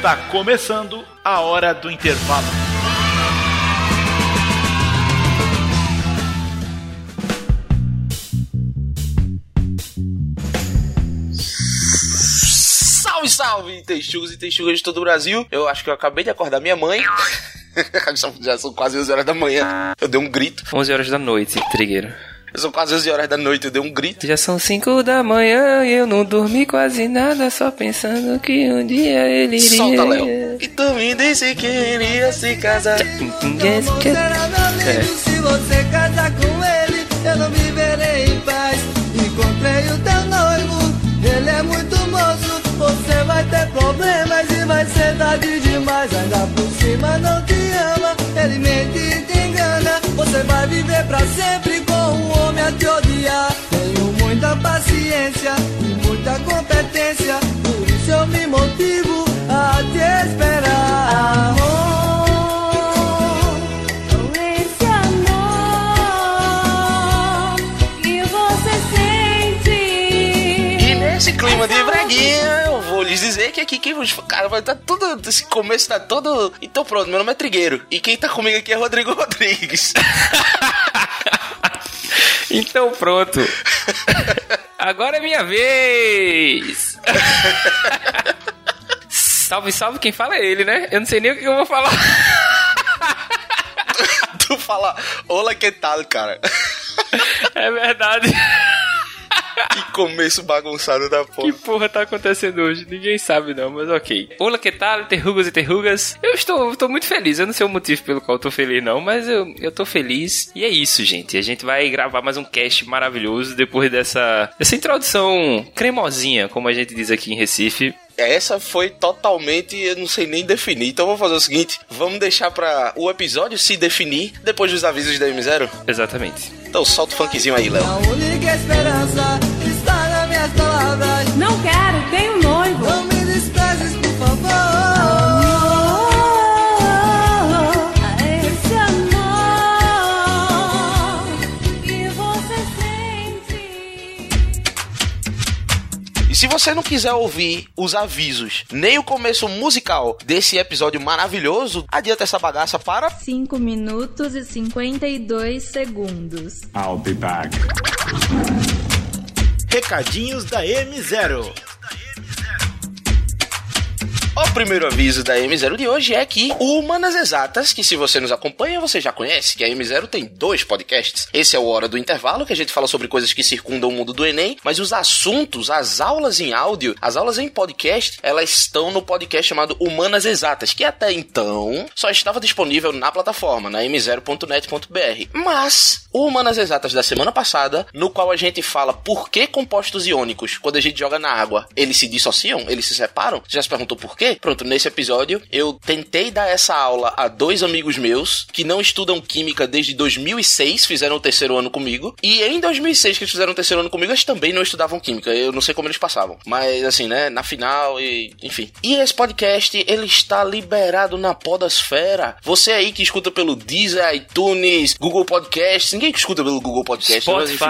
Está começando a hora do intervalo. Salve, salve, texugos e texugas de todo o Brasil. Eu acho que eu acabei de acordar minha mãe. Já são quase 11 horas da manhã. Eu dei um grito. 11 horas da noite, Trigueiro. São quase 11 horas da noite, eu dei um grito. Já são 5 da manhã e eu não dormi quase nada, só pensando que um dia ele iria. Solta, Léo. E tu me disse que iria se casar. É. Se você casar com ele, eu não viverei em paz. Encontrei o teu noivo, ele é muito moço. Você vai ter problemas e vai ser tarde demais. Ainda por cima não te ama, ele mente e te engana. Você vai viver pra sempre um homem a te odiar. Tenho muita paciência e muita competência. Por isso eu me motivo a te esperar. Amor. Com esse amor que você sente. E nesse clima de breguinha, eu vou lhes dizer que aqui quem vos. Cara, vai estar tudo. Esse começo tá todo. Então pronto, meu nome é Trigueiro. E quem tá comigo aqui é Rodrigo Rodrigues. Então pronto. Agora é minha vez. Salve, salve, quem fala é ele, né? Eu não sei nem o que eu vou falar. tu fala, olá, que tal, cara? É verdade. Que começo bagunçado da Que porra. porra tá acontecendo hoje? Ninguém sabe não, mas ok. Olá, que tal? Terrugas e terrugas. Eu estou, estou muito feliz. Eu não sei o motivo pelo qual eu tô feliz não, mas eu, eu tô feliz. E é isso, gente. A gente vai gravar mais um cast maravilhoso depois dessa, dessa introdução cremosinha, como a gente diz aqui em Recife. Essa foi totalmente, eu não sei nem definir. Então vamos fazer o seguinte: vamos deixar pra o episódio se definir depois dos avisos da M0. Exatamente. Então solta o funkzinho aí, Léo. A única esperança está nas minhas palavras. Não quero, tenho você não quiser ouvir os avisos, nem o começo musical desse episódio maravilhoso, adianta essa bagaça para 5 minutos e 52 segundos. I'll be back. Recadinhos da M0. O primeiro aviso da M0 de hoje é que Humanas Exatas, que se você nos acompanha, você já conhece, que a M0 tem dois podcasts. Esse é o Hora do Intervalo, que a gente fala sobre coisas que circundam o mundo do Enem, mas os assuntos, as aulas em áudio, as aulas em podcast, elas estão no podcast chamado Humanas Exatas, que até então só estava disponível na plataforma, na m0.net.br. Mas Humanas Exatas da semana passada, no qual a gente fala por que compostos iônicos, quando a gente joga na água, eles se dissociam, eles se separam. Já se perguntou por quê? Pronto, nesse episódio eu tentei dar essa aula a dois amigos meus que não estudam química desde 2006, fizeram o terceiro ano comigo, e em 2006 que eles fizeram o terceiro ano comigo, eles também não estudavam química. Eu não sei como eles passavam, mas assim, né, na final e enfim. E esse podcast ele está liberado na podosfera. Você aí que escuta pelo Deezer, iTunes, Google Podcast, ninguém que escuta pelo Google Podcast, mas, enfim,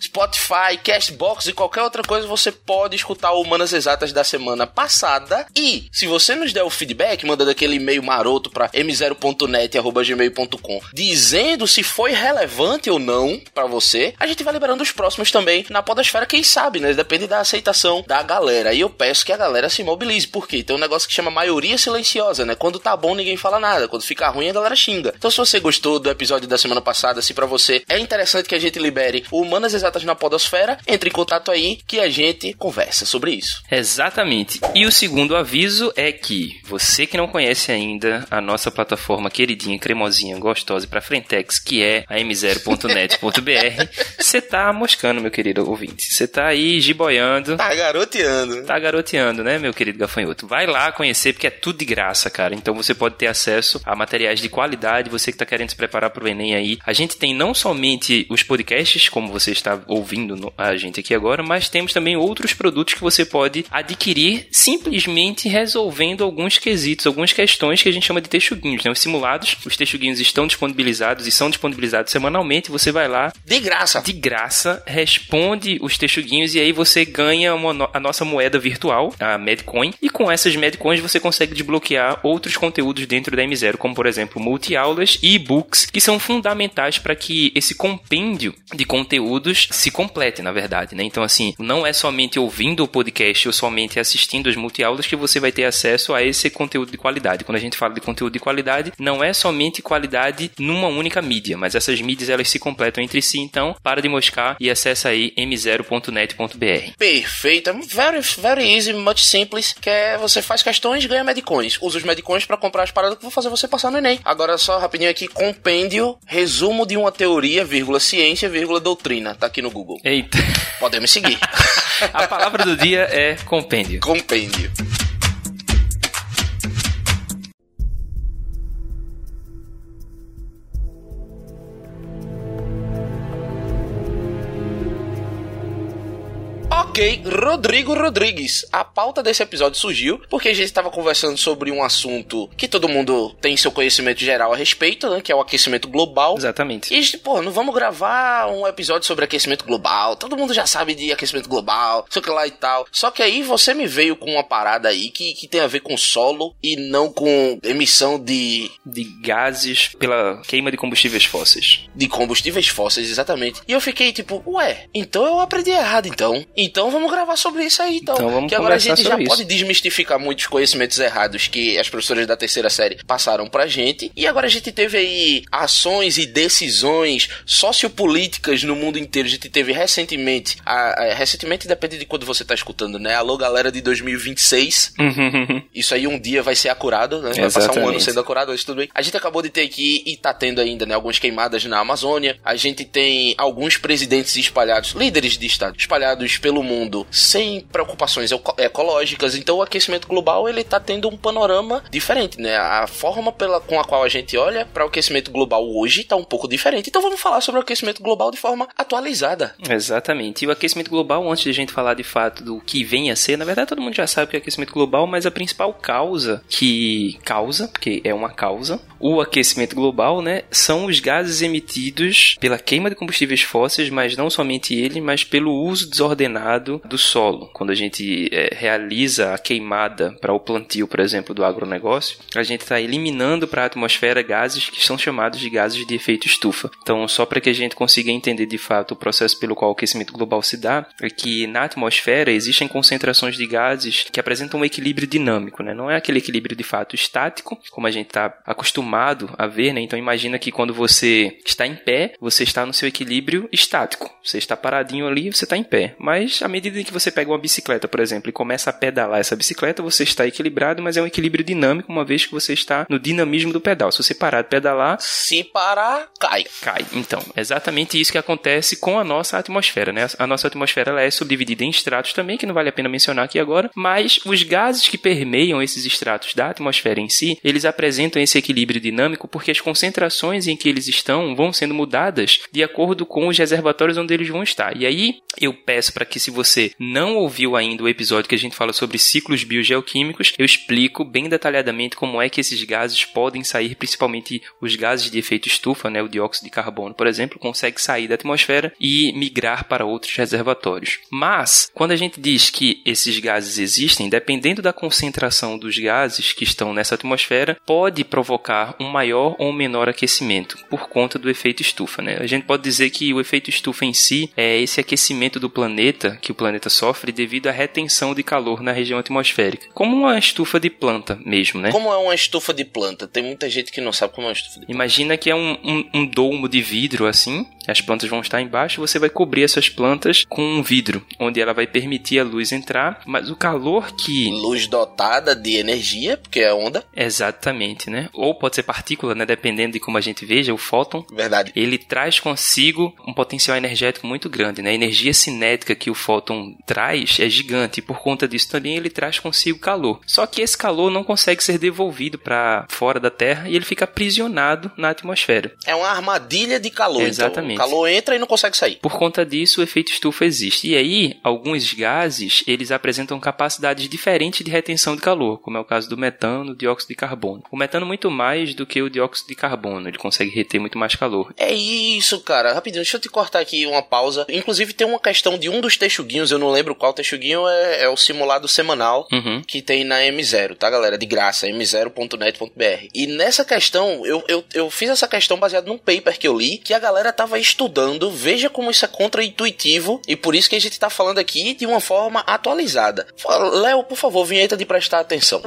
Spotify. Spotify, Castbox e qualquer outra coisa, você pode escutar o Humanas Exatas da semana passada. E se você nos der o feedback, manda daquele e-mail maroto pra m0.net@gmail.com, dizendo se foi relevante ou não pra você, a gente vai liberando os próximos também na podosfera, quem sabe, né? Depende da aceitação da galera. E eu peço que a galera se mobilize, porque tem um negócio que chama maioria silenciosa, né? Quando tá bom, ninguém fala nada. Quando fica ruim, a galera xinga. Então, se você gostou do episódio da semana passada, se pra você é interessante que a gente libere Humanas Exatas na Podosfera, entre em contato aí que a gente conversa sobre isso. Exatamente. E o segundo aviso é que você que não conhece ainda a nossa plataforma queridinha, cremosinha, gostosa pra Frentex, que é a m0.net.br, você tá moscando, meu querido ouvinte. Você tá aí giboiando. Tá garoteando. Tá garoteando, né, meu querido gafanhoto? Vai lá conhecer, porque é tudo de graça, cara. Então você pode ter acesso a materiais de qualidade, você que tá querendo se preparar pro Enem aí. A gente tem não somente os podcasts, como você está ouvindo a gente aqui agora, mas temos também outros produtos que você pode adquirir simplesmente resolvendo alguns quesitos, algumas questões que a gente chama de texuguinhos, né? Os simulados, os texuguinhos estão disponibilizados e são disponibilizados semanalmente. Você vai lá, De graça. de graça, responde os texuguinhos e aí você ganha uma a nossa moeda virtual, a Medcoin, e com essas Medcoins você consegue desbloquear outros conteúdos dentro da M0, como por exemplo multi-aulas e e-books, que são fundamentais para que esse compêndio de conteúdos se complete, na verdade, né? Então assim, não é somente ouvindo o podcast ou somente assistindo as multi-aulas que você vai ter acesso a esse conteúdo de qualidade. Quando a gente fala de conteúdo de qualidade, não é somente qualidade numa única mídia, mas essas mídias elas se completam entre si, então para de moscar e acessa aí m0.net.br. Perfeito. É very, very easy, much simples. Que é você faz questões e ganha medicões. Usa os medicões pra comprar as paradas que vão fazer você passar no Enem. Agora só rapidinho aqui, compêndio, resumo de uma teoria, vírgula, ciência, vírgula, doutrina. Tá aqui no Google. Eita. Podem me seguir. A palavra do dia é compêndio. compêndio. Ok, Rodrigo Rodrigues. A pauta desse episódio surgiu porque a gente estava conversando sobre um assunto que todo mundo tem seu conhecimento geral a respeito, né? Que é o aquecimento global. Exatamente. E a gente, pô, não vamos gravar um episódio sobre aquecimento global. Todo mundo já sabe de aquecimento global, sei que lá e tal. Só que aí você me veio com uma parada aí que, que tem a ver com solo e não com emissão de, De gases pela queima de combustíveis fósseis. de combustíveis fósseis, exatamente. E eu fiquei tipo, ué, então eu aprendi errado então. Então vamos gravar sobre isso aí então. Então vamos que agora a gente já sobre pode isso. desmistificar muitos conhecimentos errados que as professoras da terceira série passaram pra gente. E agora a gente teve aí ações e decisões sociopolíticas no mundo inteiro. A gente teve recentemente, a, a- recentemente depende de quando você tá escutando, né? Alô galera de 2026. Isso aí um dia vai ser acurado, né? Vai passar um ano Exatamente. sendo acurado, mas tudo bem. A gente acabou de ter aqui e tá tendo ainda, né? Algumas queimadas na Amazônia. A gente tem alguns presidentes espalhados, líderes de estado, espalhados pelo mundo sem preocupações eco- ecológicas. Então o aquecimento global, ele tá tendo um panorama diferente, né? A forma pela, com a qual a gente olha para o aquecimento global hoje tá um pouco diferente. Então vamos falar sobre o aquecimento global de forma atualizada. Exatamente. E o aquecimento global, antes de a gente falar de fato do que vem a ser, na verdade todo mundo já sabe que é aquecimento global, mas a principal causa que causa, porque é uma causa, o aquecimento global, né, são os gases emitidos pela queima de combustíveis fósseis, mas não somente ele, mas pelo uso desordenado do solo. Quando a gente eh, realiza a queimada para o plantio, por exemplo, do agronegócio, a gente está eliminando para a atmosfera gases que são chamados de gases de efeito estufa. Então, só para que a gente consiga entender de fato o processo pelo qual o aquecimento global se dá, é que na atmosfera existem concentrações de gases que apresentam um equilíbrio dinâmico, né? Não é aquele equilíbrio de fato estático, como a gente está acostumado a ver, né? Então, imagina que quando você está em pé, você está no seu equilíbrio estático. Você está paradinho ali, você está em pé. Mas à medida em que você pega uma bicicleta, por exemplo, e começa a pedalar essa bicicleta, você está equilibrado, mas é um equilíbrio dinâmico, uma vez que você está no dinamismo do pedal. Se você parar de pedalar, Se parar, cai. cai. Então, é exatamente isso que acontece com a nossa atmosfera, né? A nossa atmosfera ela é subdividida em estratos também, que não vale a pena mencionar aqui agora, mas os gases que permeiam esses estratos da atmosfera em si, eles apresentam esse equilíbrio dinâmico porque as concentrações em que eles estão vão sendo mudadas de acordo com os reservatórios onde eles vão estar. E aí, eu peço para que se você não ouviu ainda o episódio que a gente fala sobre ciclos biogeoquímicos, eu explico bem detalhadamente como é que esses gases podem sair, principalmente os gases de efeito estufa, né, o dióxido de carbono, por exemplo, consegue sair da atmosfera e migrar para outros reservatórios. Mas, quando a gente diz que esses gases existem, dependendo da concentração dos gases que estão nessa atmosfera, pode provocar um maior ou menor aquecimento por conta do efeito estufa, né? A gente pode dizer que o efeito estufa em si é esse aquecimento do planeta que o planeta sofre devido à retenção de calor na região atmosférica, como uma estufa de planta mesmo, né? Como é uma estufa de planta? Tem muita gente que não sabe como é uma estufa de planta. Imagina que é um, um, um domo de vidro assim, as plantas vão estar embaixo, você vai cobrir essas plantas com um vidro, onde ela vai permitir a luz entrar, mas o calor que Luz dotada de energia, porque é onda. Exatamente, né? Ou pode ser partícula, né? Dependendo de como a gente veja, o fóton. Verdade. Ele traz consigo um potencial energético muito grande, né? A energia cinética que o fóton traz é gigante e por conta disso também ele traz consigo calor. Só que esse calor não consegue ser devolvido para fora da Terra e ele fica aprisionado na atmosfera. É uma armadilha de calor. Exatamente. Exatamente. O calor entra e não consegue sair. Por conta disso, o efeito estufa existe. E aí, alguns gases, eles apresentam capacidades diferentes de retenção de calor, como é o caso do metano, do dióxido de carbono. O metano muito mais do que o dióxido de carbono, ele consegue reter muito mais calor. É isso, cara. Rapidinho, deixa eu te cortar aqui uma pausa. Inclusive, tem uma questão de um dos texuguinhos, eu não lembro qual texuguinho, é, é o simulado semanal Uhum. que tem na M0, tá, galera? De graça, m0.net.br. E nessa questão, eu, eu, eu fiz essa questão baseada num paper que eu li, que a galera tava estudando. Veja como isso é contra-intuitivo, e por isso que a gente tá falando aqui de uma forma atualizada. Léo, por favor, vinheta de prestar atenção.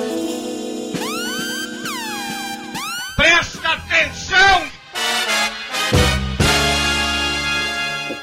Presta atenção!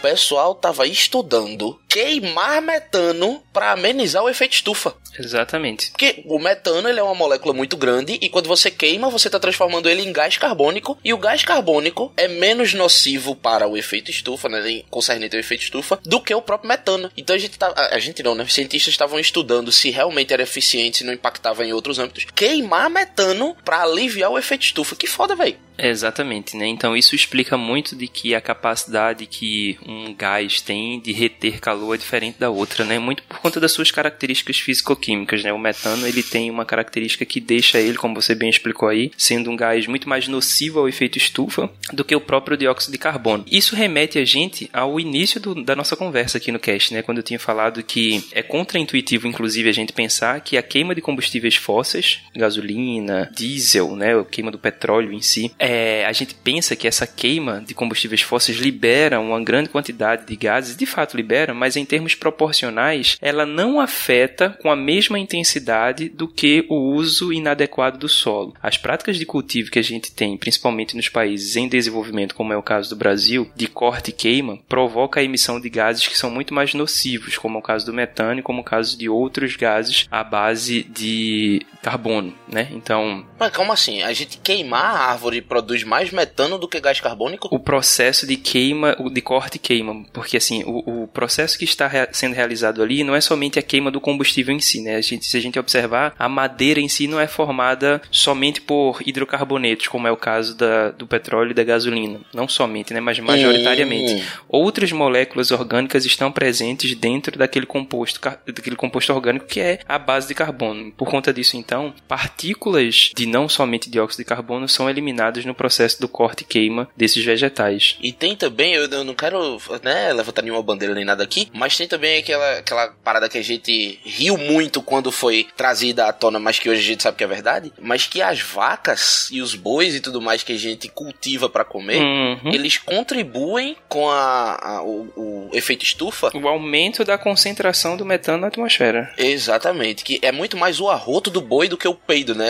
Pessoal tava estudando queimar metano para amenizar o efeito estufa. Exatamente. Porque o metano ele é uma molécula muito grande e quando você queima, você está transformando ele em gás carbônico e o gás carbônico é menos nocivo para o efeito estufa, né, concernente ao efeito estufa, do que o próprio metano. Então a gente tá, a a gente não, né? Os cientistas estavam estudando se realmente era eficiente, se não impactava em outros âmbitos. Queimar metano para aliviar o efeito estufa. Que foda, velho. Exatamente, né? Então isso explica muito de que a capacidade que um gás tem de reter calor é diferente da outra, né? Muito por conta das suas características físico-químicas, né? O metano, ele tem uma característica que deixa ele, como você bem explicou aí, sendo um gás muito mais nocivo ao efeito estufa do que o próprio dióxido de carbono. Isso remete a gente ao início do- da nossa conversa aqui no cast, né? Quando eu tinha falado que é contraintuitivo, inclusive, a gente pensar que a queima de combustíveis fósseis, gasolina, diesel, né? A queima do petróleo em si, é, a gente pensa que essa queima de combustíveis fósseis libera uma grande quantidade de gases, de fato libera, mas em termos proporcionais, ela não afeta com a mesma intensidade do que o uso inadequado do solo. As práticas de cultivo que a gente tem, principalmente nos países em desenvolvimento, como é o caso do Brasil, de corte e queima, provoca a emissão de gases que são muito mais nocivos, como é o caso do metano e como o caso de outros gases à base de carbono, né? Então, Mas como assim? A gente queimar a árvore produz mais metano do que gás carbônico? o processo de queima, de corte e queima, porque assim, o, o processo que está rea- sendo realizado ali não é somente a queima do combustível em si, né? A gente, se a gente observar, a madeira em si não é formada somente por hidrocarbonetos, como é o caso da, do petróleo e da gasolina. Não somente, né? Mas majoritariamente. Hum. Outras moléculas orgânicas estão presentes dentro daquele composto, daquele composto orgânico que é a base de carbono. Por conta disso, então, partículas de não somente dióxido de carbono são eliminadas no processo do corte e queima desses vegetais. E tem também, eu, eu não quero né, levantar nenhuma bandeira nem nada aqui, mas tem também aquela, aquela parada que a gente riu muito quando foi trazida à tona, mas que hoje a gente sabe que é verdade, mas que as vacas e os bois e tudo mais que a gente cultiva pra comer, Uhum. eles contribuem com a, a- o, o efeito estufa. O aumento da concentração do metano na atmosfera. Exatamente, que é muito mais o arroto do boi do que o peido, né?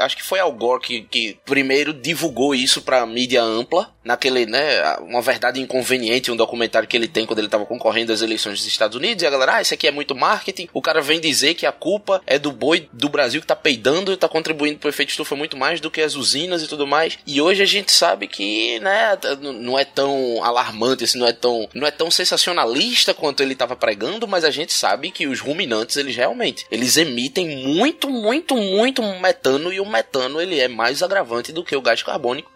Acho que foi Al Gore que, que primeiro divulgou isso pra mídia ampla, naquele, né, uma verdade inconveniente, um documentário que ele tem quando ele tava concorrendo às eleições dos Estados Unidos, e a galera, ah, isso aqui é muito marketing, o cara vem dizer que a culpa é do boi do Brasil que tá peidando e tá contribuindo pro efeito estufa muito mais do que as usinas e tudo mais, e hoje a gente sabe que, né, não é tão alarmante, assim, não é tão, não é tão sensacionalista quanto ele tava pregando, mas a gente sabe que os ruminantes, eles realmente, eles emitem muito, muito, muito metano, e o metano, ele é mais agravante do que o gás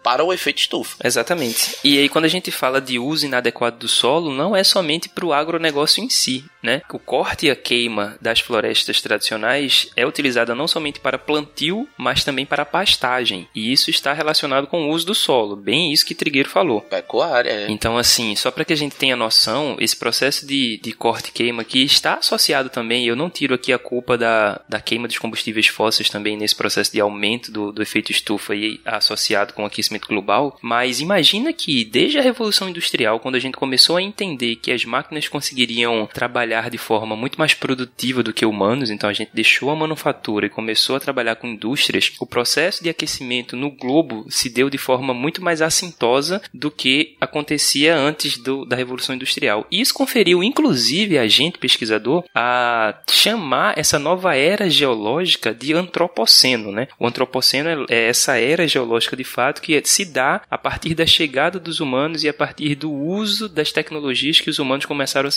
para o efeito estufa. Exatamente. E aí, quando a gente fala de uso inadequado do solo, não é somente para o agronegócio em si, né? O corte e a queima das florestas tradicionais é utilizada não somente para plantio, mas também para pastagem. E isso está relacionado com o uso do solo, bem isso que Trigueiro falou. Pecuária, é. Então, assim, só para que a gente tenha noção, esse processo de, de corte e queima que está associado também, eu não tiro aqui a culpa da, da queima dos combustíveis fósseis também nesse processo de aumento do, do efeito estufa e associado com o aquecimento global, mas imagina que desde a Revolução Industrial, quando a gente começou a entender que as máquinas conseguiriam trabalhar de forma muito mais produtiva do que humanos, então a gente deixou a manufatura e começou a trabalhar com indústrias, o processo de aquecimento no globo se deu de forma muito mais assintosa do que acontecia antes do- da Revolução Industrial. E isso conferiu, inclusive, a gente, pesquisador, a chamar essa nova era geológica de antropoceno. Né? O antropoceno é- é essa era geológica de fato que se dá a partir da chegada dos humanos e a partir do uso das tecnologias que os humanos começaram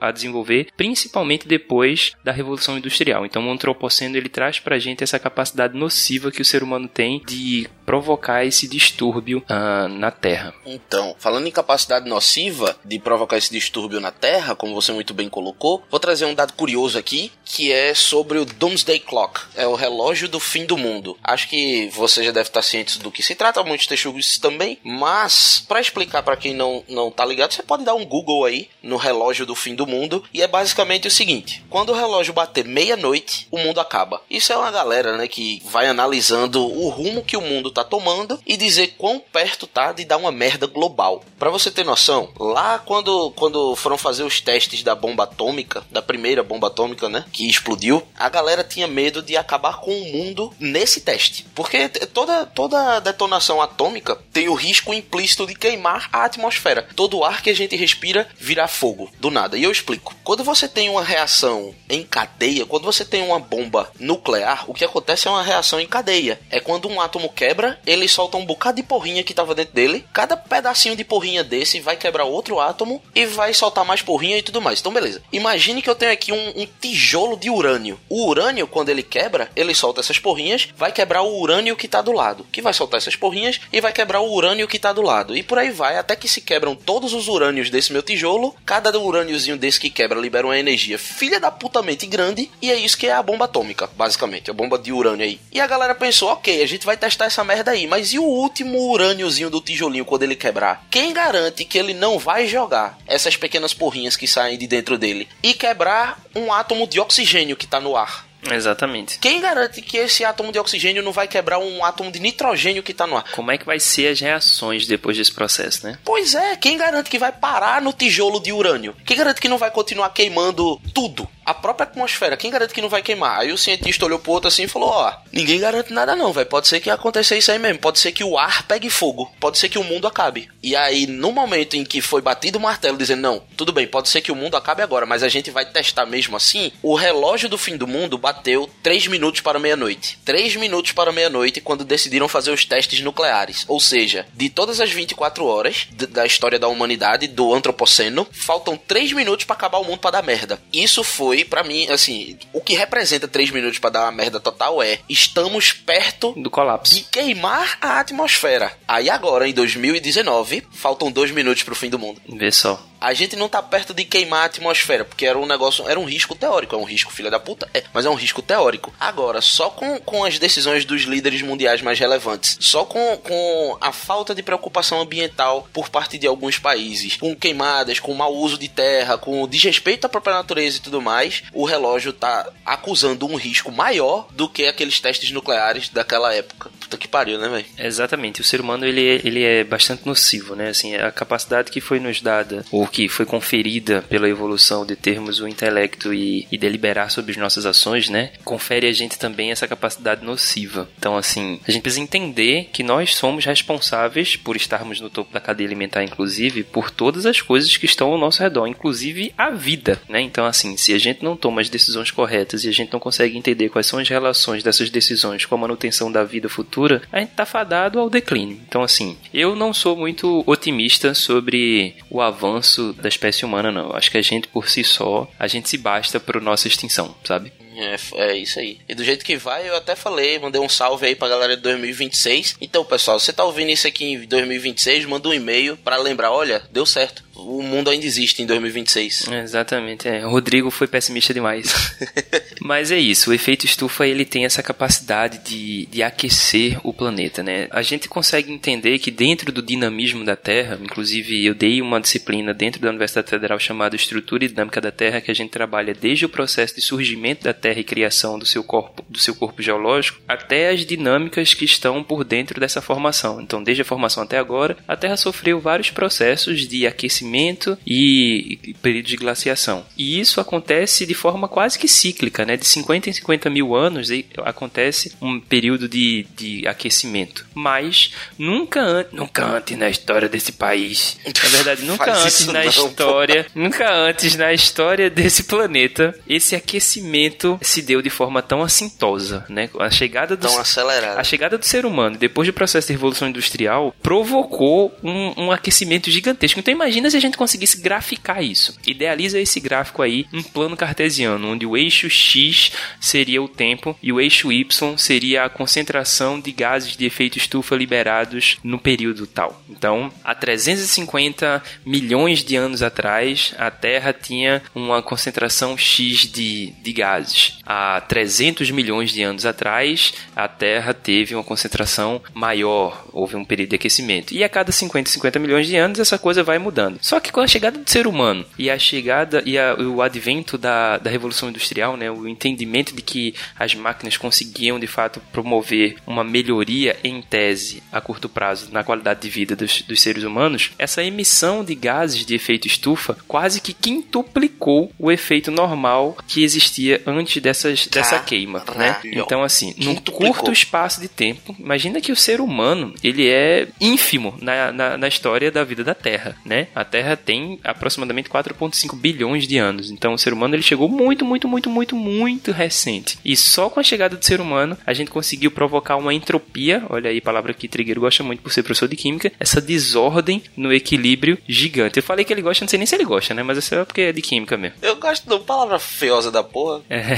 a desenvolver, principalmente depois da Revolução Industrial. Então, o antropoceno ele traz para a gente essa capacidade nociva que o ser humano tem de provocar esse distúrbio ah, na Terra. Então, falando em capacidade nociva de provocar esse distúrbio na Terra, como você muito bem colocou, vou trazer um dado curioso aqui, que é sobre o Doomsday Clock, é o relógio do fim do mundo. Acho que você já deve estar ciente do que se trata, muitos texugos também, mas para explicar para quem não não tá ligado, você pode dar um Google aí no relógio do fim do mundo e é basicamente o seguinte: quando o relógio bater meia-noite, o mundo acaba. Isso é uma galera, né, que vai analisando o rumo que o mundo tá tomando e dizer quão perto tá de dar uma merda global. Para você ter noção, lá quando quando foram fazer os testes da bomba atômica, da primeira bomba atômica, né, que explodiu, a galera tinha medo de acabar com o mundo nesse teste, porque toda toda detonação atômica tem o risco implícito de queimar a atmosfera. Todo ar que a gente respira virar fogo do nada. E eu explico. Quando você tem uma reação em cadeia, quando você tem uma bomba nuclear, o que acontece é uma reação em cadeia. É quando um átomo quebra, ele solta um bocado de porrinha que estava dentro dele. Cada pedacinho de porrinha desse vai quebrar outro átomo e vai soltar mais porrinha e tudo mais. Então, beleza. Imagine que eu tenho aqui um, um tijolo de urânio. O urânio, quando ele quebra, ele solta essas porrinhas, vai quebrar o urânio que está do lado, que vai soltar essas porrinhas e vai quebrar o urânio que está do lado. E por aí vai, até que se quebram todos os urânios desse meu tijolo. Cada urâniozinho desse que quebra libera uma energia filha da putamente grande. E é isso que é a bomba atômica, basicamente. A bomba de urânio aí. E a galera pensou, ok, a gente vai testar essa merda aí. Mas e o último urâniozinho do tijolinho quando ele quebrar? Quem garante que ele não vai jogar essas pequenas porrinhas que saem de dentro dele e quebrar um átomo de oxigênio que tá no ar? Exatamente. Quem garante que esse átomo de oxigênio não vai quebrar um átomo de nitrogênio que tá no ar? Como é que vai ser as reações depois desse processo, né? Pois é, quem garante que vai parar no tijolo de urânio? Quem garante que não vai continuar queimando tudo? A própria atmosfera, quem garante que não vai queimar? Aí o cientista olhou pro outro assim e falou: Ó, ninguém garante nada não, vai. Pode ser que aconteça isso aí mesmo. Pode ser que o ar pegue fogo. Pode ser que o mundo acabe. E aí, no momento em que foi batido o martelo dizendo: Não, tudo bem, pode ser que o mundo acabe agora, mas a gente vai testar mesmo assim. O relógio do fim do mundo bateu 3 minutos para meia-noite. 3 minutos para meia-noite quando decidiram fazer os testes nucleares. Ou seja, de todas as 24 horas da história da humanidade, do antropoceno, faltam 3 minutos para acabar o mundo para dar merda. Isso foi, pra mim, assim, o que representa 3 minutos para dar uma merda total é estamos perto Do colapso. de queimar a atmosfera. Aí agora, em 2019, faltam 2 minutos pro fim do mundo. Vê só. A gente não tá perto de queimar a atmosfera, porque era um negócio, era um risco teórico, é um risco filha da puta, é, mas é um risco teórico. Agora, só com, com as decisões dos líderes mundiais mais relevantes, só com, com a falta de preocupação ambiental por parte de alguns países, com queimadas, com mau uso de terra, com desrespeito à própria natureza e tudo mais, o relógio tá acusando um risco maior do que aqueles testes nucleares daquela época. Puta que pariu, né, velho? Exatamente. O ser humano ele é, ele é bastante nocivo, né? Assim, a capacidade que foi nos dada ou que foi conferida pela evolução de termos o intelecto e, e deliberar sobre as nossas ações, né? Confere a gente também essa capacidade nociva. Então, assim, a gente precisa entender que nós somos responsáveis por estarmos no topo da cadeia alimentar, inclusive, por todas as coisas que estão ao nosso redor, inclusive a vida, né? Então, assim, se a gente não toma as decisões corretas e a gente não consegue entender quais são as relações dessas decisões com a manutenção da vida futura, a gente tá fadado ao declínio. Então, assim, eu não sou muito otimista sobre o avanço da espécie humana, não. Acho que a gente, por si só, a gente se basta para nossa extinção, sabe? É, é isso aí. E do jeito que vai, eu até falei, mandei um salve aí pra galera de 2026. Então, pessoal, você tá ouvindo isso aqui em 2026, manda um e-mail pra lembrar, olha, deu certo. O mundo ainda existe em 2026. Exatamente, é. O Rodrigo foi pessimista demais. Mas é isso, o efeito estufa ele tem essa capacidade de, de aquecer o planeta, né? A gente consegue entender que dentro do dinamismo da Terra, inclusive eu dei uma disciplina dentro da Universidade Federal chamada Estrutura e Dinâmica da Terra, que a gente trabalha desde o processo de surgimento da Terra e criação do seu corpo, do seu corpo geológico, até as dinâmicas que estão por dentro dessa formação. Então, desde a formação até agora, a Terra sofreu vários processos de aquecimento e período de glaciação. E isso acontece de forma quase que cíclica, né? De 50 em 50 mil anos acontece um período de, de aquecimento. Mas nunca antes, nunca antes na história desse país, na verdade, nunca antes na não, pô. história, nunca antes na história desse planeta, esse aquecimento se deu de forma tão assintosa, né? A chegada do Tão acelerado. a chegada do ser humano, depois do processo de revolução industrial, provocou um, um aquecimento gigantesco. Então imagina se a gente conseguisse graficar isso. Idealiza esse gráfico aí em plano cartesiano, onde o eixo X X seria o tempo e o eixo Y seria a concentração de gases de efeito estufa liberados no período tal. Então, há 350 milhões de anos atrás, a Terra tinha uma concentração X de, de gases. Há 300 milhões de anos atrás, a Terra teve uma concentração maior, houve um período de aquecimento. E a cada 50, 50 milhões de anos, essa coisa vai mudando. Só que com a chegada do ser humano e a chegada e a- o advento da, da Revolução Industrial, né, o entendimento de que as máquinas conseguiam de fato promover uma melhoria em tese a curto prazo na qualidade de vida dos, dos seres humanos, essa emissão de gases de efeito estufa quase que quintuplicou o efeito normal que existia antes dessas, dessa queima, né? Caralho. Então, assim, num curto espaço de tempo, imagina que o ser humano, ele é ínfimo na, na, na história da vida da Terra, né? A Terra tem aproximadamente 4,5 bilhões de anos, então o ser humano ele chegou muito, muito, muito, muito, muito recente. E só com a chegada do ser humano, a gente conseguiu provocar uma entropia, olha aí a palavra que Trigueiro gosta muito por ser professor de química, essa desordem no equilíbrio gigante. Eu falei que ele gosta, não sei nem se ele gosta, né? Mas isso é porque é de química mesmo. Eu gosto da palavra feiosa da porra. É,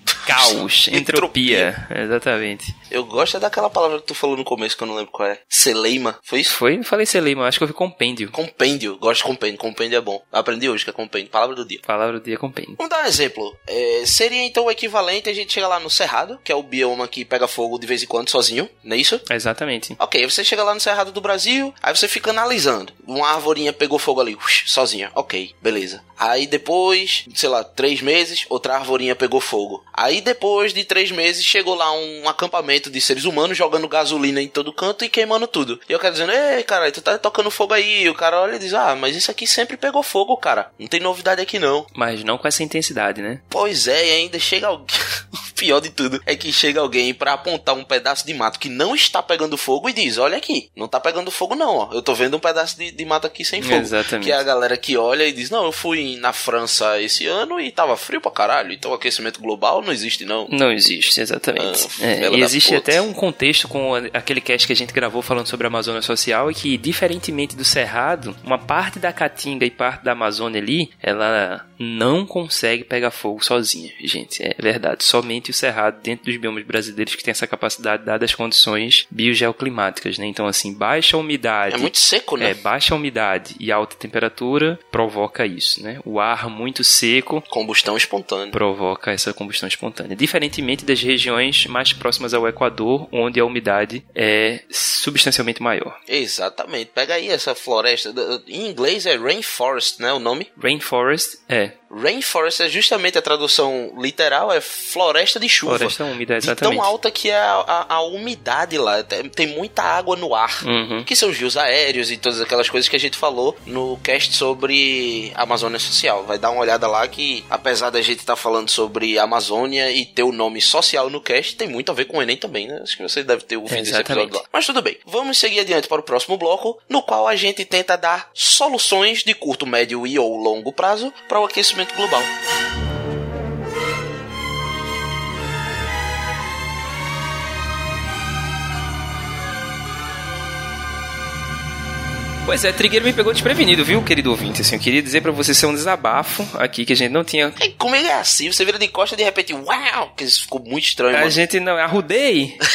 caos, entropia, exatamente. Eu gosto é daquela palavra que tu falou no começo que eu não lembro qual é. Celeima. Foi isso? Foi, não falei Celeima, acho que eu vi compêndio. Compêndio. Gosto de compêndio. Compêndio é bom. Aprendi hoje que é compêndio. Palavra do dia. Palavra do dia compêndio. Vamos dar um exemplo. É, seria então o equivalente a gente chegar lá no Cerrado, que é o bioma que pega fogo de vez em quando sozinho, não é isso? Exatamente. Ok, você chega lá no Cerrado do Brasil, aí você fica analisando. Uma arvorinha pegou fogo ali, sozinha. Ok, beleza. Aí depois, sei lá, três meses, outra arvorinha pegou fogo. Aí depois de três meses, chegou lá um acampamento de seres humanos jogando gasolina em todo canto e queimando tudo. E eu quero dizendo, ei, cara, tu tá tocando fogo aí. E o cara olha e diz, ah, mas isso aqui sempre pegou fogo, cara. Não tem novidade aqui não. Mas não com essa intensidade, né? Pois é, e ainda chega alguém. o pior de tudo é que chega alguém pra apontar um pedaço de mato que não está pegando fogo e diz: Olha aqui, não tá pegando fogo, não, ó. Eu tô vendo um pedaço de, de mato aqui sem fogo. Exatamente. Que é a galera que olha e diz: Não, eu fui na França esse ano e tava frio pra caralho. Então aquecimento global não existe, não. Não existe, exatamente. Ah, É, e existe até um contexto com aquele cast que a gente gravou falando sobre a Amazônia Social e que, diferentemente do Cerrado, uma parte da Caatinga e parte da Amazônia ali, ela não consegue pegar fogo sozinha, gente. É verdade. Somente o Cerrado, dentro dos biomas brasileiros, que tem essa capacidade dadas as condições biogeoclimáticas, né? Então, assim, baixa umidade. É muito seco, né? É, baixa umidade e alta temperatura provoca isso, né? O ar muito seco Combustão espontânea. provoca essa combustão espontânea. Diferentemente das regiões mais próximas ao Equador, onde a umidade é substancialmente maior. Exatamente. Pega aí essa floresta. Em inglês é rainforest, né? O nome? Rainforest é Rainforest é justamente a tradução literal, é floresta de chuva. floresta úmida, De exatamente. tão alta que é a, a, a umidade lá. Tem, tem muita água no ar. Uhum. Que são os rios aéreos e todas aquelas coisas que a gente falou no cast sobre Amazônia Social. Vai dar uma olhada lá que, apesar da gente estar falando sobre Amazônia e ter o nome social no cast, tem muito a ver com o Enem também, né? Acho que você deve ter ouvido esse Exatamente. episódio lá. Mas tudo bem. Vamos seguir adiante para o próximo bloco, no qual a gente tenta dar soluções de curto, médio e ou longo prazo para o aquecimento global. Pois é, Trigueiro me pegou desprevenido, viu, querido ouvinte? Assim, eu queria dizer pra você ser um desabafo aqui que a gente não tinha. É, como ele é assim, você vira de costa e de repente, uau, que isso ficou muito estranho, A mano. gente não. Arrudei!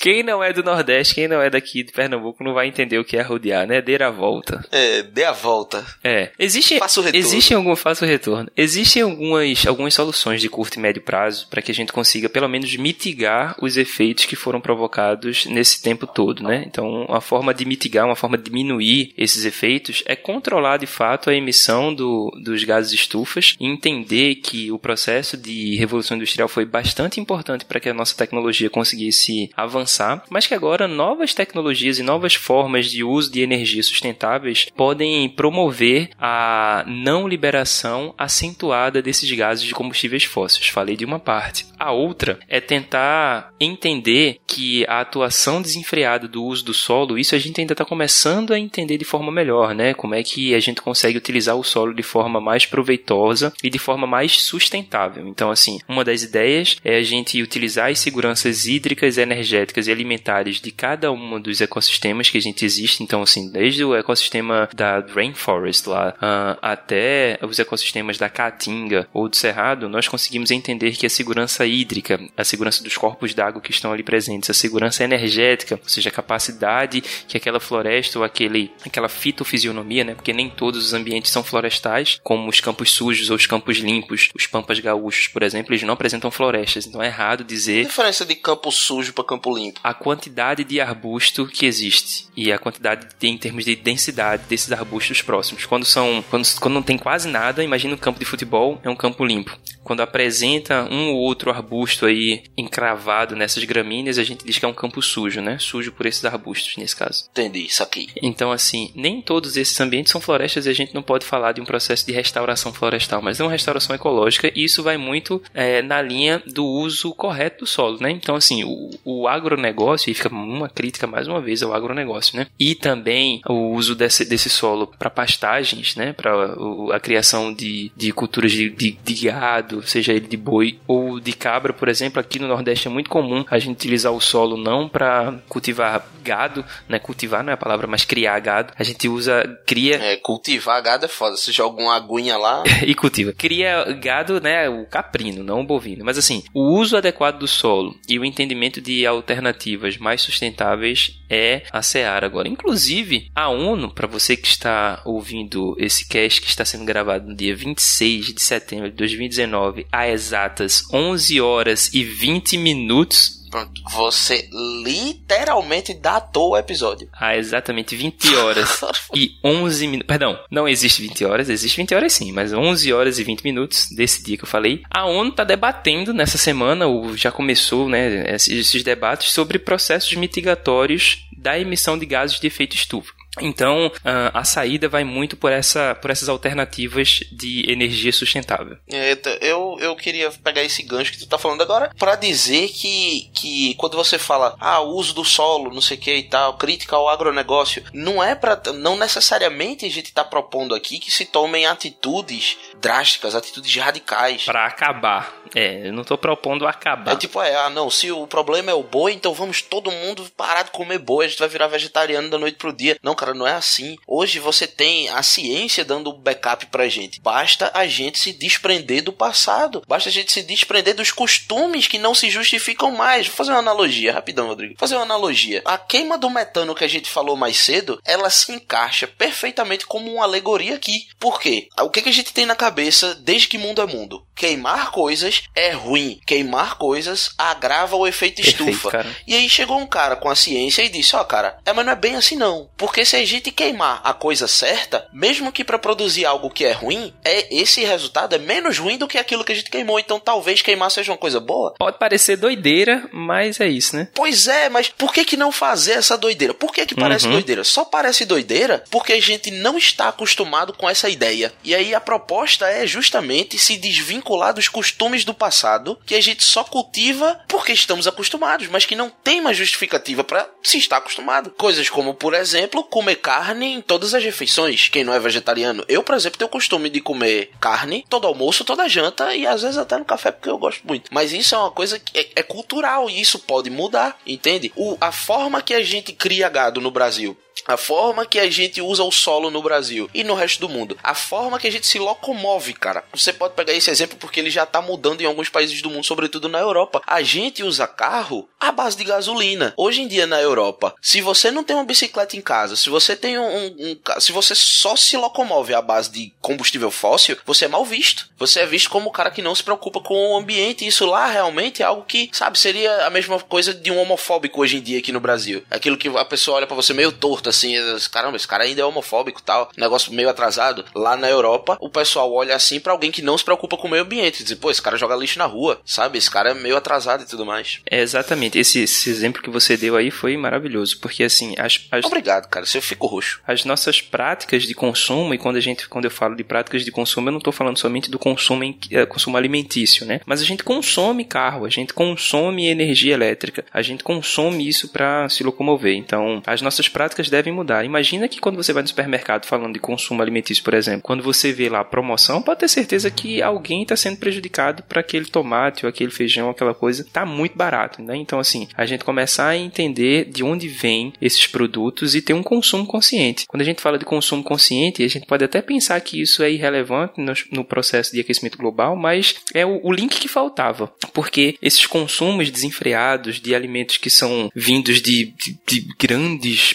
Quem não é do Nordeste, quem não é daqui de Pernambuco, não vai entender o que é arrodear, né? Dar a volta. É, dê a volta. É, existe, Faça o retorno. existem algum faço o retorno. Existem algumas, algumas soluções de curto e médio prazo para que a gente consiga pelo menos mitigar os efeitos que foram provocados nesse tempo todo, né? Então, uma forma de mitigar, uma forma de diminuir esses efeitos é controlar de fato a emissão do, dos gases estufas e entender que o processo de revolução industrial foi bastante importante para que a nossa tecnologia conseguisse avançar, mas que agora novas tecnologias e novas formas de uso de energia sustentáveis podem promover a não liberação acentuada desses gases de combustíveis fósseis. Falei de uma parte. A outra é tentar entender que a atuação desenfreada do uso do solo, isso a gente ainda está começando a entender de forma melhor, né? Como é que a gente consegue utilizar o solo de forma mais proveitosa e de forma mais sustentável. Então, assim, uma das ideias é a gente utilizar as seguranças hídricas e energéticas e alimentares de cada um dos ecossistemas que a gente existe. Então, assim, desde o ecossistema da Rainforest lá ah, até os ecossistemas da Caatinga ou do Cerrado, nós conseguimos entender que a segurança hídrica, a segurança dos corpos d'água que estão ali presentes, a segurança energética, ou seja, a capacidade que aquela floresta ou aquele, aquela fitofisionomia, né? Porque nem todos os ambientes são florestais, como os campos sujos ou os campos limpos, os pampas gaúchos, por exemplo, eles não apresentam florestas. Então é errado A dizer diferença de campo sujo pra campo limpo. A quantidade de arbusto que existe e a quantidade de, em termos de densidade desses arbustos próximos. Quando são quando, quando não tem quase nada, imagina um campo de futebol, é um campo limpo. Quando apresenta um ou outro arbusto aí encravado nessas gramíneas, a gente diz que é um campo sujo, né? Sujo por esses arbustos nesse caso. Entendi, isso aqui. Então, assim, nem todos esses ambientes são florestas e a gente não pode falar de um processo de restauração florestal, mas é uma restauração ecológica e isso vai muito é, na linha do uso correto do solo, né? Então, assim, o, o agronegócio, e fica uma crítica mais uma vez ao agronegócio, né? E também o uso desse, desse solo para pastagens, né? Para a criação de, de culturas de, de, de gado, seja ele de boi ou de cabra, por exemplo, aqui no Nordeste é muito comum a gente utilizar o solo não para cultivar gado, né? Cultivar não é a palavra, mas criar gado. A gente usa, cria É, cultivar gado é foda. Você joga uma aguinha lá. e cultiva. Cria gado, né, o caprino, não o bovino. Mas assim, o uso adequado do solo e o entendimento de alternativas mais sustentáveis é a seara agora. Inclusive, a ONU, para você que está ouvindo esse cast que está sendo gravado no dia 26 de setembro de 2019, a exatas 11 horas e 20 minutos, Pronto. Você literalmente datou o episódio. há exatamente 20 horas e 11 minutos. Perdão, não existe 20 horas, existe 20 horas sim, mas 11 horas e 20 minutos desse dia que eu falei. A ONU está debatendo nessa semana, ou já começou, né, esses debates sobre processos mitigatórios da emissão de gases de efeito estufa. Então, ah, a saída vai muito por, essa, por essas alternativas de energia sustentável. É, Eu, eu queria pegar esse gancho que tu tá falando agora pra dizer que, que quando você fala, ah, uso do solo, não sei o que e tal, crítica ao agronegócio, não é para não necessariamente a gente tá propondo aqui que se tomem atitudes drásticas, atitudes radicais. Para acabar. É, eu não estou propondo acabar. É tipo, é, ah, não, se o problema é o boi, então vamos todo mundo parar de comer boi, a gente vai virar vegetariano da noite pro dia. Não, cara, não é assim. Hoje você tem a ciência dando backup pra gente. Basta a gente se desprender do passado. Basta a gente se desprender dos costumes que não se justificam mais. Vou fazer uma analogia, rapidão, Rodrigo. Vou fazer uma analogia. A queima do metano que a gente falou mais cedo, ela se encaixa perfeitamente como uma alegoria aqui. Por quê? O que, que a gente tem na cabeça desde que mundo é mundo? Queimar coisas é ruim. Queimar coisas agrava o efeito Perfeito, estufa. cara. E aí chegou um cara com a ciência e disse: Ó, cara, é, mas não é bem assim não. Porque se a gente queimar a coisa certa, mesmo que pra produzir algo que é ruim, é esse resultado é menos ruim do que aquilo que a gente queimou. Então talvez queimar seja uma coisa boa. Pode parecer doideira, mas é isso, né? Pois é, mas por que que não fazer essa doideira? Por que que parece Uhum. doideira? Só parece doideira porque a gente não está acostumado com essa ideia. E aí a proposta é justamente se desvincular dos costumes do passado que a gente só cultiva porque estamos acostumados, mas que não tem uma justificativa para se estar acostumado. Coisas como, por exemplo, comer carne em todas as refeições. Quem não é vegetariano, eu, por exemplo, tenho o costume de comer carne todo almoço, toda janta e às vezes até no café porque eu gosto muito. Mas isso é uma coisa que é, é cultural e isso pode mudar, entende? O, a forma que a gente cria gado no Brasil a forma que a gente usa o solo no Brasil e no resto do mundo. A forma que a gente se locomove, cara. Você pode pegar esse exemplo porque ele já tá mudando em alguns países do mundo, sobretudo na Europa. A gente usa carro à base de gasolina. Hoje em dia na Europa, se você não tem uma bicicleta em casa, se você tem um, um- um se você só se locomove à base de combustível fóssil, você é mal visto. Você é visto como o cara que não se preocupa com o ambiente. Isso lá realmente é algo que, sabe, seria a mesma coisa de um homofóbico hoje em dia aqui no Brasil. Aquilo que a pessoa olha pra você meio torto assim, caramba, esse cara ainda é homofóbico, e tal, negócio meio atrasado. Lá na Europa, o pessoal olha assim pra alguém que não se preocupa com o meio ambiente, diz, pô, esse cara joga lixo na rua, sabe? Esse cara é meio atrasado e tudo mais. É exatamente. Esse, esse exemplo que você deu aí foi maravilhoso, porque assim, as, as, Obrigado, cara, se eu fico roxo. as nossas práticas de consumo, e quando a gente, quando eu falo de práticas de consumo, eu não estou falando somente do consumo, em, eh, consumo alimentício, né? Mas a gente consome carro, a gente consome energia elétrica, a gente consome isso para se locomover. Então, as nossas práticas devem devem mudar. Imagina que quando você vai no supermercado falando de consumo alimentício, por exemplo, quando você vê lá a promoção, pode ter certeza que alguém está sendo prejudicado para aquele tomate ou aquele feijão, aquela coisa, tá muito barato, né? Então, assim, a gente começar a entender de onde vêm esses produtos e ter um consumo consciente. Quando a gente fala de consumo consciente, a gente pode até pensar que isso é irrelevante no, processo de aquecimento global, mas é o, link que faltava. Porque esses consumos desenfreados de alimentos que são vindos de, de, de grandes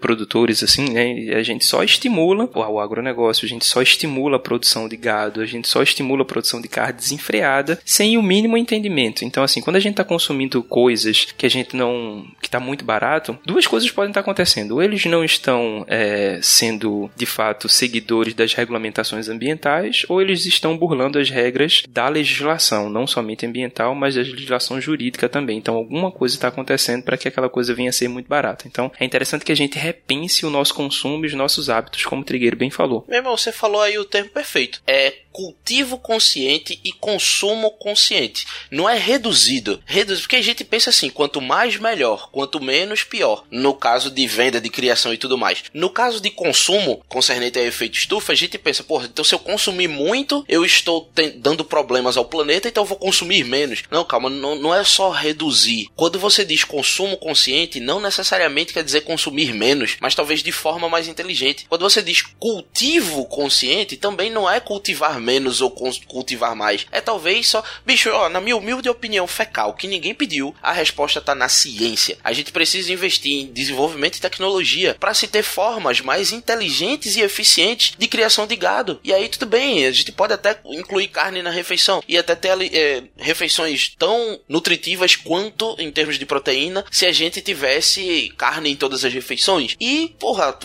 produtor, produtores, assim, né? A gente só estimula o, agronegócio, a gente só estimula a produção de gado, a gente só estimula a produção de carne desenfreada sem o mínimo entendimento. Então, assim, quando a gente está consumindo coisas que a gente não. que está muito barato, duas coisas podem estar acontecendo. Ou eles não estão é, sendo, de fato, seguidores das regulamentações ambientais, ou eles estão burlando as regras da legislação, não somente ambiental, mas da legislação jurídica também. Então, alguma coisa está acontecendo para que aquela coisa venha a ser muito barata. Então, é interessante que a gente repense o nosso consumo e os nossos hábitos, como o Trigueiro bem falou. Meu irmão, você falou aí o termo perfeito. É cultivo consciente e consumo consciente. Não é reduzido. Reduzido, porque a gente pensa assim, quanto mais melhor, quanto menos pior. No caso de venda, de criação e tudo mais. No caso de consumo, concernente a efeito estufa, a gente pensa, porra, então se eu consumir muito, eu estou dando problemas ao planeta, então eu vou consumir menos. Não, calma, não, não é só reduzir. Quando você diz consumo consciente, não necessariamente quer dizer consumir menos, mas talvez de forma mais inteligente. Quando você diz cultivo consciente, também não é cultivar menos ou cultivar mais. É talvez só. Bicho, ó, na minha humilde opinião fecal, que ninguém pediu, a resposta tá na ciência. A gente precisa investir em desenvolvimento e tecnologia para se ter formas mais inteligentes e eficientes de criação de gado. E aí tudo bem, a gente pode até incluir carne na refeição e até ter é, refeições tão nutritivas quanto em termos de proteína se a gente tivesse carne em todas as refeições. E, porra,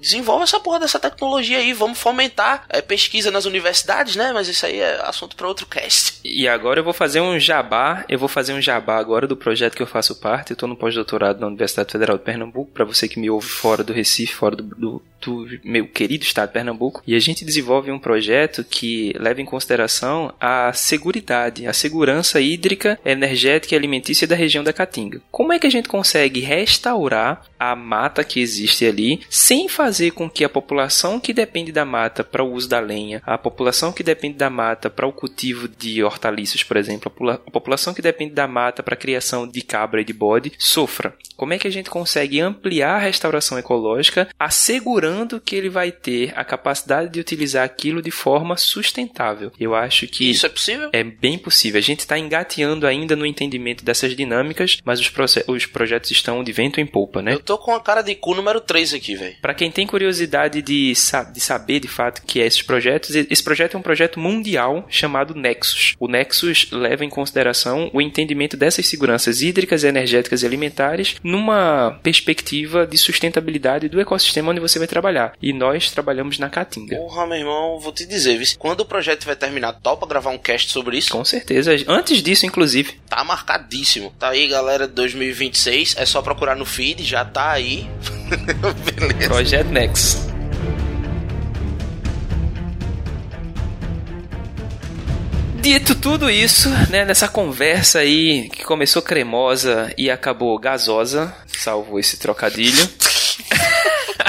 desenvolve essa porra dessa tecnologia aí, vamos fomentar é, pesquisa nas universidades né? Mas isso aí é assunto para outro cast. E agora eu vou fazer um jabá, eu vou fazer um jabá agora do projeto que eu faço parte. Eu tô no pós-doutorado na Universidade Federal de Pernambuco, para você que me ouve fora do Recife, fora do, do, do, meu querido estado de Pernambuco. E a gente desenvolve um projeto que leva em consideração a seguridade, a segurança hídrica, energética e alimentícia da região da Caatinga. Como é que a gente consegue restaurar a mata que existe ali sem fazer com que a população que depende da mata para o uso da lenha, a população que depende da mata para o cultivo de hortaliças, por exemplo, a população que depende da mata para a criação de cabra e de bode, sofra. Como é que a gente consegue ampliar a restauração ecológica, assegurando que ele vai ter a capacidade de utilizar aquilo de forma sustentável? Eu acho que isso é possível. É bem possível. A gente está engateando ainda no entendimento dessas dinâmicas, mas os, os projetos estão de vento em polpa, né? Eu tô com a cara de cu número 3 aqui, velho. Para quem tem curiosidade de, de saber de fato que é esses projetos, esse projeto é um projeto mundial chamado Nexus. O Nexus leva em consideração o entendimento dessas seguranças hídricas, energéticas e alimentares numa perspectiva de sustentabilidade do ecossistema onde você vai trabalhar. E nós trabalhamos na Caatinga. Porra, meu irmão, vou te dizer, quando o projeto vai terminar, topa gravar um cast sobre isso? Com certeza. Antes disso, inclusive. Tá marcadíssimo. Tá aí, galera, 2026. É só procurar no feed, já tá aí. Beleza. Projeto Nexus. Dito tudo isso, né, nessa conversa aí que começou cremosa e acabou gasosa, salvo esse trocadilho.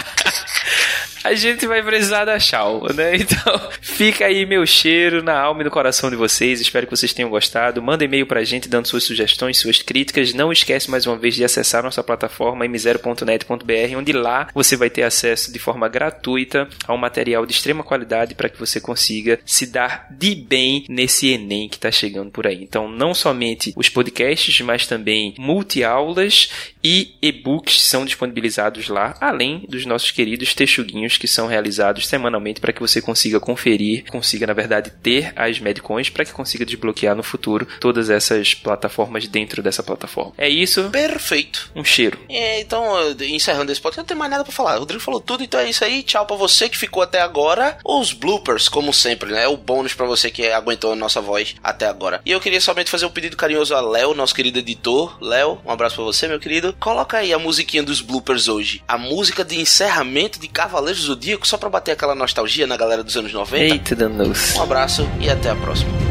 a gente vai precisar da tchau, né? Então, fica aí meu cheiro na alma e no coração de vocês. Espero que vocês tenham gostado. Manda e-mail pra gente dando suas sugestões, suas críticas. Não esquece mais uma vez de acessar nossa plataforma m0.net.br, onde lá você vai ter acesso de forma gratuita a um material de extrema qualidade para que você consiga se dar de bem nesse Enem que está chegando por aí. Então, não somente os podcasts, mas também multi-aulas e e-books são disponibilizados lá, além dos nossos queridos texuguinhos que são realizados semanalmente para que você consiga conferir, consiga na verdade ter as Medcoins para que consiga desbloquear no futuro todas essas plataformas dentro dessa plataforma. É isso. Perfeito. Um cheiro. É, então, encerrando esse podcast, não tem mais nada para falar. O Rodrigo falou tudo, então é isso aí. Tchau para você que ficou até agora. Os bloopers, como sempre, né? O bônus para você que aguentou a nossa voz até agora. E eu queria somente fazer um pedido carinhoso a Léo, nosso querido editor. Léo, um abraço para você, meu querido. Coloca aí a musiquinha dos bloopers hoje. A música de encerramento de Cavaleiros Zodíaco, só pra bater aquela nostalgia na galera dos anos 90. Eita, danos. Um abraço e até a próxima.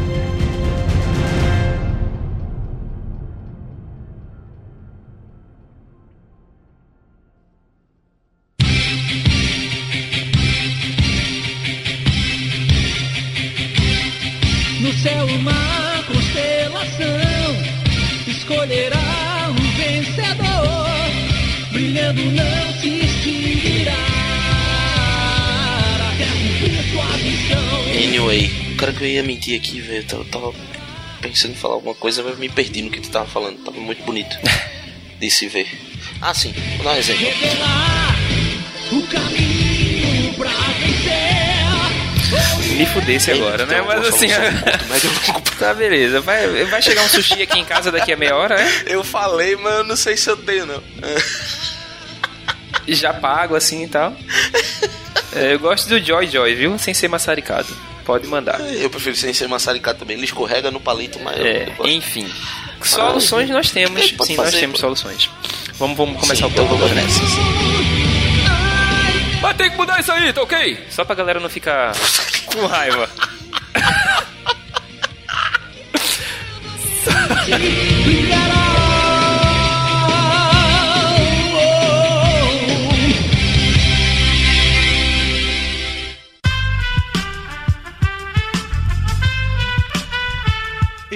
Aqui, velho, eu tava, pensando em falar alguma coisa, mas me perdi no que tu tava falando. Tava muito bonito de se ver. Ah, sim, vou dar um exemplo. Me fudesse agora, né? Mas assim. mas eu Tá, beleza. Vai, vai chegar um sushi aqui em casa daqui a meia hora, né? Eu falei, mas eu não sei se eu tenho, não. Já pago assim e tal. É, eu gosto do Joy Joy, viu? Sem ser maçaricado. Pode mandar. Eu prefiro sem ser maçaricado também. Ele escorrega no palito, mas. É, enfim. Soluções nós temos. Sim, nós fazer, temos pô. soluções. Vamos, vamos começar Sim, o né? nessa. Mas tem que mudar isso aí, tá ok? Só pra galera não ficar com raiva.